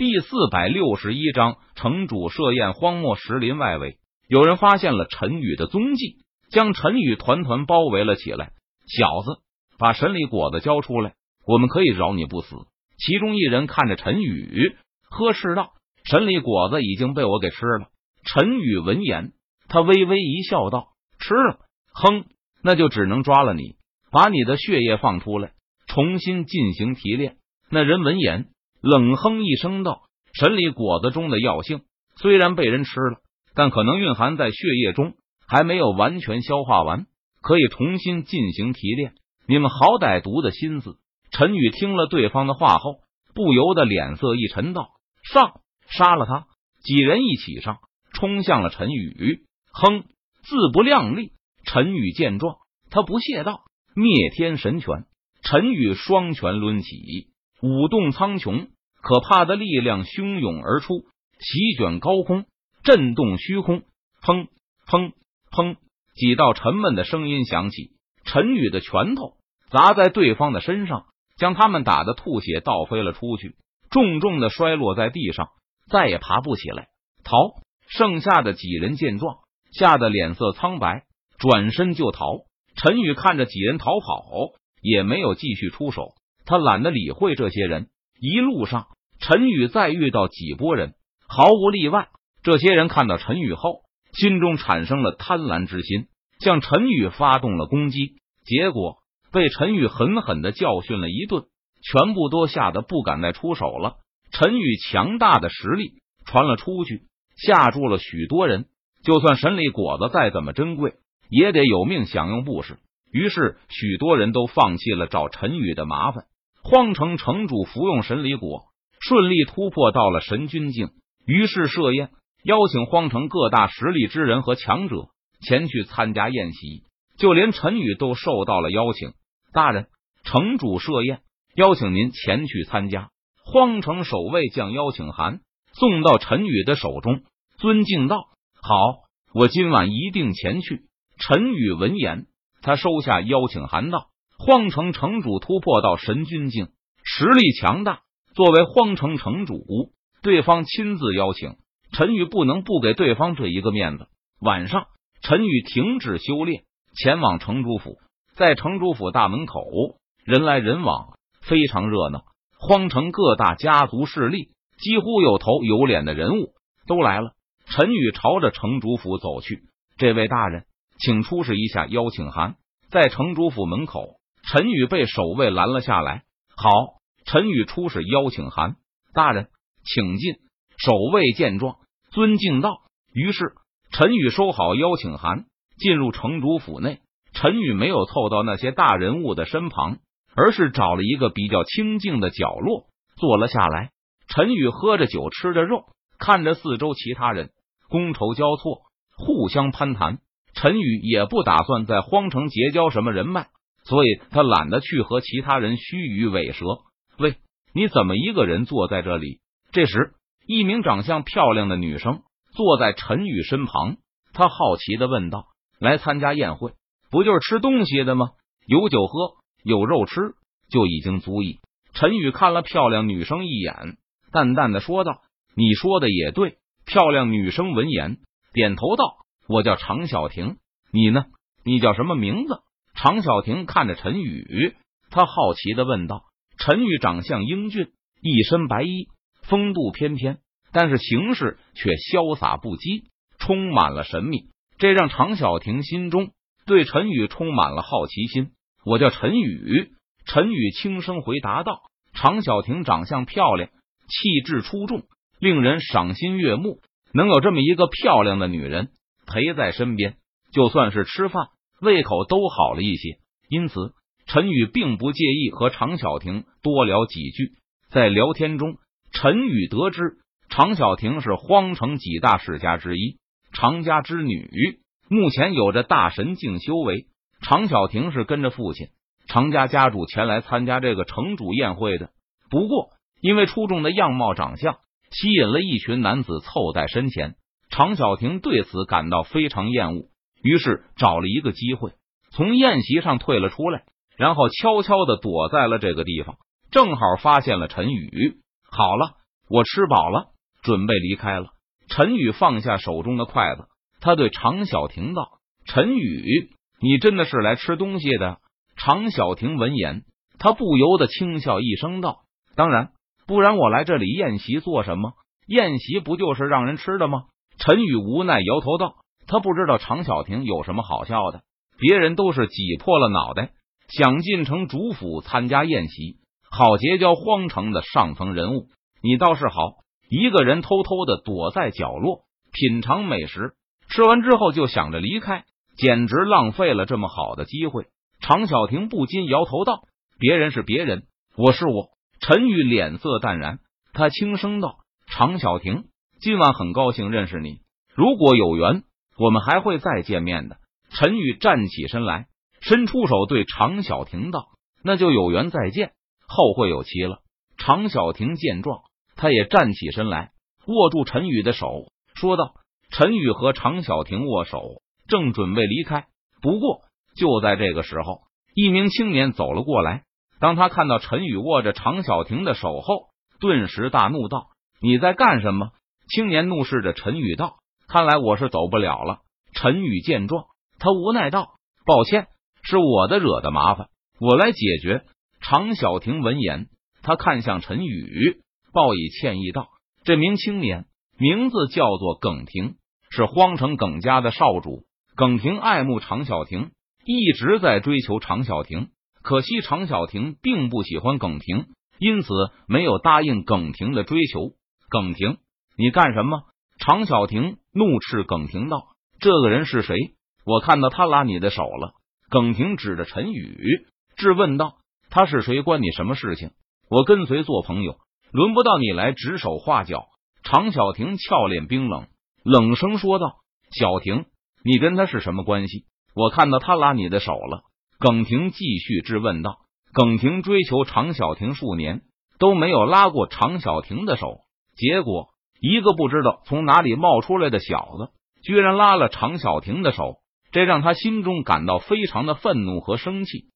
第四百六十一章，城主设宴。荒漠石林外围，有人发现了陈宇的踪迹，将陈宇团团包围了起来。小子，把神里果子交出来，我们可以饶你不死。其中一人看着陈宇，呵斥道：“神里果子已经被我给吃了。”陈宇闻言，他微微一笑，道：“吃了？哼，那就只能抓了你，把你的血液放出来，重新进行提炼。”那人闻言。冷哼一声道：“神里果子中的药性虽然被人吃了，但可能蕴含在血液中，还没有完全消化完，可以重新进行提炼。你们好歹毒的心思。”陈宇听了对方的话后，不由得脸色一沉，道：“上，杀了他！”几人一起上，冲向了陈宇。哼，自不量力！陈宇见状，他不屑道：“灭天神拳！”陈宇双拳抡起。舞动苍穹，可怕的力量汹涌而出，席卷高空，震动虚空。砰砰砰！几道沉闷的声音响起，陈宇的拳头砸在对方的身上，将他们打得吐血倒飞了出去，重重的摔落在地上，再也爬不起来。逃！剩下的几人见状，吓得脸色苍白，转身就逃。陈宇看着几人逃跑，也没有继续出手。他懒得理会这些人。一路上，陈宇再遇到几波人，毫无例外，这些人看到陈宇后，心中产生了贪婪之心，向陈宇发动了攻击。结果被陈宇狠狠的教训了一顿，全部都吓得不敢再出手了。陈宇强大的实力传了出去，吓住了许多人。就算神里果子再怎么珍贵，也得有命享用不是？于是，许多人都放弃了找陈宇的麻烦。荒城城主服用神离果，顺利突破到了神君境。于是设宴，邀请荒城各大实力之人和强者前去参加宴席。就连陈宇都受到了邀请。大人，城主设宴，邀请您前去参加。荒城守卫将邀请函送到陈宇的手中，尊敬道：“好，我今晚一定前去。”陈宇闻言，他收下邀请函道。荒城城主突破到神君境，实力强大。作为荒城城主，对方亲自邀请陈宇，不能不给对方这一个面子。晚上，陈宇停止修炼，前往城主府。在城主府大门口，人来人往，非常热闹。荒城各大家族势力，几乎有头有脸的人物都来了。陈宇朝着城主府走去。这位大人，请出示一下邀请函。在城主府门口。陈宇被守卫拦了下来。好，陈宇出示邀请函，大人请进。守卫见状，尊敬道。于是，陈宇收好邀请函，进入城主府内。陈宇没有凑到那些大人物的身旁，而是找了一个比较清静的角落坐了下来。陈宇喝着酒，吃着肉，看着四周其他人觥筹交错，互相攀谈。陈宇也不打算在荒城结交什么人脉。所以他懒得去和其他人虚与委蛇。喂，你怎么一个人坐在这里？这时，一名长相漂亮的女生坐在陈宇身旁，她好奇的问道：“来参加宴会，不就是吃东西的吗？有酒喝，有肉吃，就已经足矣。”陈宇看了漂亮女生一眼，淡淡的说道：“你说的也对。”漂亮女生闻言点头道：“我叫常小婷，你呢？你叫什么名字？”常小婷看着陈宇，他好奇的问道：“陈宇长相英俊，一身白衣，风度翩翩，但是行事却潇洒不羁，充满了神秘。这让常小婷心中对陈宇充满了好奇心。”我叫陈宇。陈宇轻声回答道：“常小婷长相漂亮，气质出众，令人赏心悦目。能有这么一个漂亮的女人陪在身边，就算是吃饭。”胃口都好了一些，因此陈宇并不介意和常小婷多聊几句。在聊天中，陈宇得知常小婷是荒城几大世家之一，常家之女，目前有着大神境修为。常小婷是跟着父亲常家家主前来参加这个城主宴会的，不过因为出众的样貌长相吸引了一群男子凑在身前，常小婷对此感到非常厌恶。于是找了一个机会，从宴席上退了出来，然后悄悄的躲在了这个地方，正好发现了陈宇。好了，我吃饱了，准备离开了。陈宇放下手中的筷子，他对常小婷道：“陈宇，你真的是来吃东西的？”常小婷闻言，他不由得轻笑一声道：“当然，不然我来这里宴席做什么？宴席不就是让人吃的吗？”陈宇无奈摇头道：“他不知道常小婷有什么好笑的，别人都是挤破了脑袋想进城主府参加宴席，好结交荒城的上层人物。你倒是好。”一个人偷偷的躲在角落品尝美食，吃完之后就想着离开，简直浪费了这么好的机会。常小婷不禁摇头道：“别人是别人，我是我。”陈宇脸色淡然，他轻声道：“常小婷，今晚很高兴认识你，如果有缘，我们还会再见面的。”陈宇站起身来，伸出手对常小婷道：“那就有缘再见，后会有期了。”常小婷见状。他也站起身来，握住陈宇的手，说道：“陈宇和常小婷握手，正准备离开。不过就在这个时候，一名青年走了过来。当他看到陈宇握着常小婷的手后，顿时大怒道：‘你在干什么？’青年怒视着陈宇道：‘看来我是走不了了。’陈宇见状，他无奈道：‘抱歉，是我的惹的麻烦，我来解决。’常小婷闻言，他看向陈宇。报以歉意道：“这名青年名字叫做耿婷，是荒城耿家的少主。耿婷爱慕常小婷，一直在追求常小婷。可惜常小婷并不喜欢耿婷，因此没有答应耿婷的追求。耿婷，你干什么？”常小婷怒斥耿婷道：“这个人是谁？我看到他拉你的手了。”耿婷指着陈宇质问道：“他是谁？关你什么事情？我跟随做朋友。”轮不到你来指手画脚。常小婷俏脸冰冷，冷声说道：“小婷，你跟他是什么关系？我看到他拉你的手了。”耿婷继续质问道：“耿婷追求常小婷数年，都没有拉过常小婷的手，结果一个不知道从哪里冒出来的小子，居然拉了常小婷的手，这让他心中感到非常的愤怒和生气。